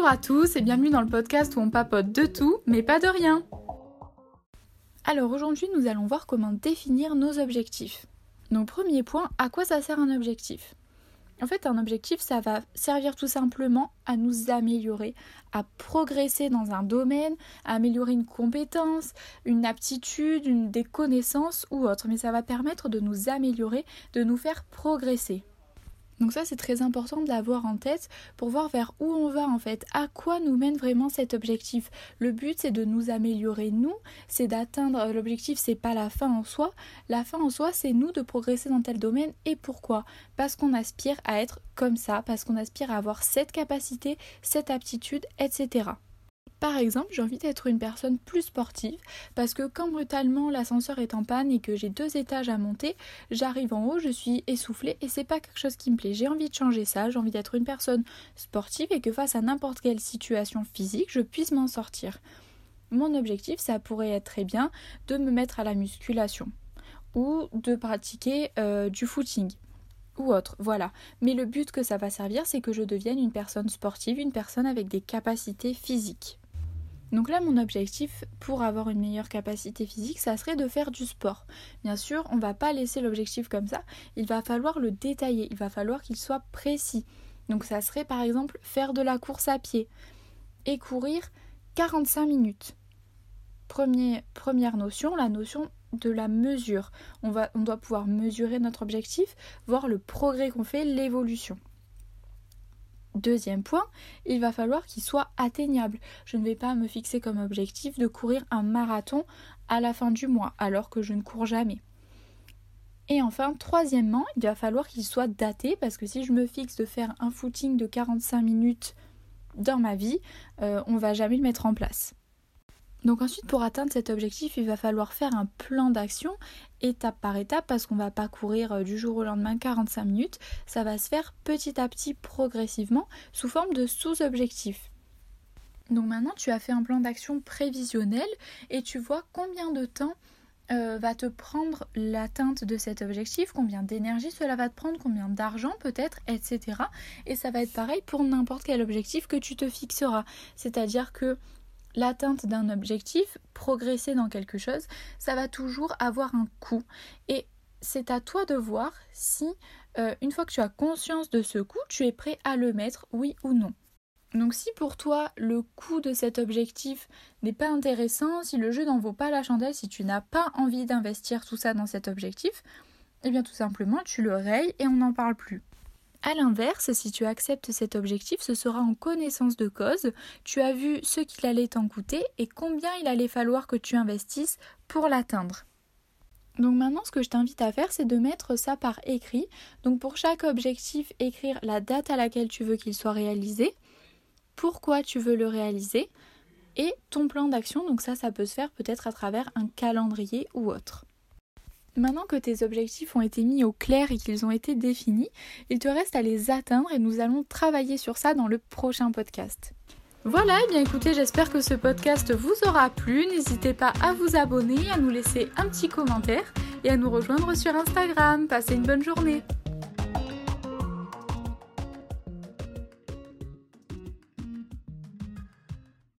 Bonjour à tous et bienvenue dans le podcast où on papote de tout, mais pas de rien. Alors aujourd'hui, nous allons voir comment définir nos objectifs. Donc premier point, à quoi ça sert un objectif? En fait, un objectif, ça va servir tout simplement à nous améliorer, à progresser dans un domaine, à améliorer une compétence, une aptitude, une, des connaissances ou autre. Mais ça va permettre de nous améliorer, de nous faire progresser. Donc ça c'est très important de l'avoir en tête pour voir vers où on va en fait, à quoi nous mène vraiment cet objectif? Le but c'est de nous améliorer nous, c'est d'atteindre l'objectif, c'est pas la fin en soi. La fin en soi c'est nous de progresser dans tel domaine et pourquoi? Parce qu'on aspire à être comme ça, parce qu'on aspire à avoir cette capacité, cette aptitude, etc. Par exemple, j'ai envie d'être une personne plus sportive parce que quand brutalement l'ascenseur est en panne et que j'ai deux étages à monter, j'arrive en haut, je suis essoufflée et c'est pas quelque chose qui me plaît. J'ai envie de changer ça, j'ai envie d'être une personne sportive et que face à n'importe quelle situation physique, je puisse m'en sortir. Mon objectif, ça pourrait être très bien de me mettre à la musculation ou de pratiquer euh, du footing ou autre, voilà. Mais le but que ça va servir, c'est que je devienne une personne sportive, une personne avec des capacités physiques. Donc là, mon objectif pour avoir une meilleure capacité physique, ça serait de faire du sport. Bien sûr, on ne va pas laisser l'objectif comme ça, il va falloir le détailler, il va falloir qu'il soit précis. Donc ça serait par exemple faire de la course à pied et courir 45 minutes. première notion, la notion de la mesure. On, va, on doit pouvoir mesurer notre objectif, voir le progrès qu'on fait, l'évolution. Deuxième point, il va falloir qu'il soit atteignable. Je ne vais pas me fixer comme objectif de courir un marathon à la fin du mois alors que je ne cours jamais. Et enfin, troisièmement, il va falloir qu'il soit daté parce que si je me fixe de faire un footing de 45 minutes dans ma vie, euh, on ne va jamais le mettre en place. Donc ensuite, pour atteindre cet objectif, il va falloir faire un plan d'action étape par étape parce qu'on va pas courir euh, du jour au lendemain 45 minutes. Ça va se faire petit à petit, progressivement, sous forme de sous-objectifs. Donc maintenant, tu as fait un plan d'action prévisionnel et tu vois combien de temps euh, va te prendre l'atteinte de cet objectif, combien d'énergie cela va te prendre, combien d'argent peut-être, etc. Et ça va être pareil pour n'importe quel objectif que tu te fixeras. C'est-à-dire que l'atteinte d'un objectif, progresser dans quelque chose, ça va toujours avoir un coût. Et c'est à toi de voir si, euh, une fois que tu as conscience de ce coût, tu es prêt à le mettre, oui ou non. Donc si pour toi le coût de cet objectif n'est pas intéressant, si le jeu n'en vaut pas la chandelle, si tu n'as pas envie d'investir tout ça dans cet objectif, eh bien tout simplement tu le rayes et on n'en parle plus. A l'inverse, si tu acceptes cet objectif, ce sera en connaissance de cause. Tu as vu ce qu'il allait t'en coûter et combien il allait falloir que tu investisses pour l'atteindre. Donc maintenant, ce que je t'invite à faire, c'est de mettre ça par écrit. Donc pour chaque objectif, écrire la date à laquelle tu veux qu'il soit réalisé, pourquoi tu veux le réaliser et ton plan d'action. Donc ça, ça peut se faire peut-être à travers un calendrier ou autre. Maintenant que tes objectifs ont été mis au clair et qu'ils ont été définis, il te reste à les atteindre et nous allons travailler sur ça dans le prochain podcast. Voilà, et eh bien écoutez, j'espère que ce podcast vous aura plu. N'hésitez pas à vous abonner, à nous laisser un petit commentaire et à nous rejoindre sur Instagram. Passez une bonne journée.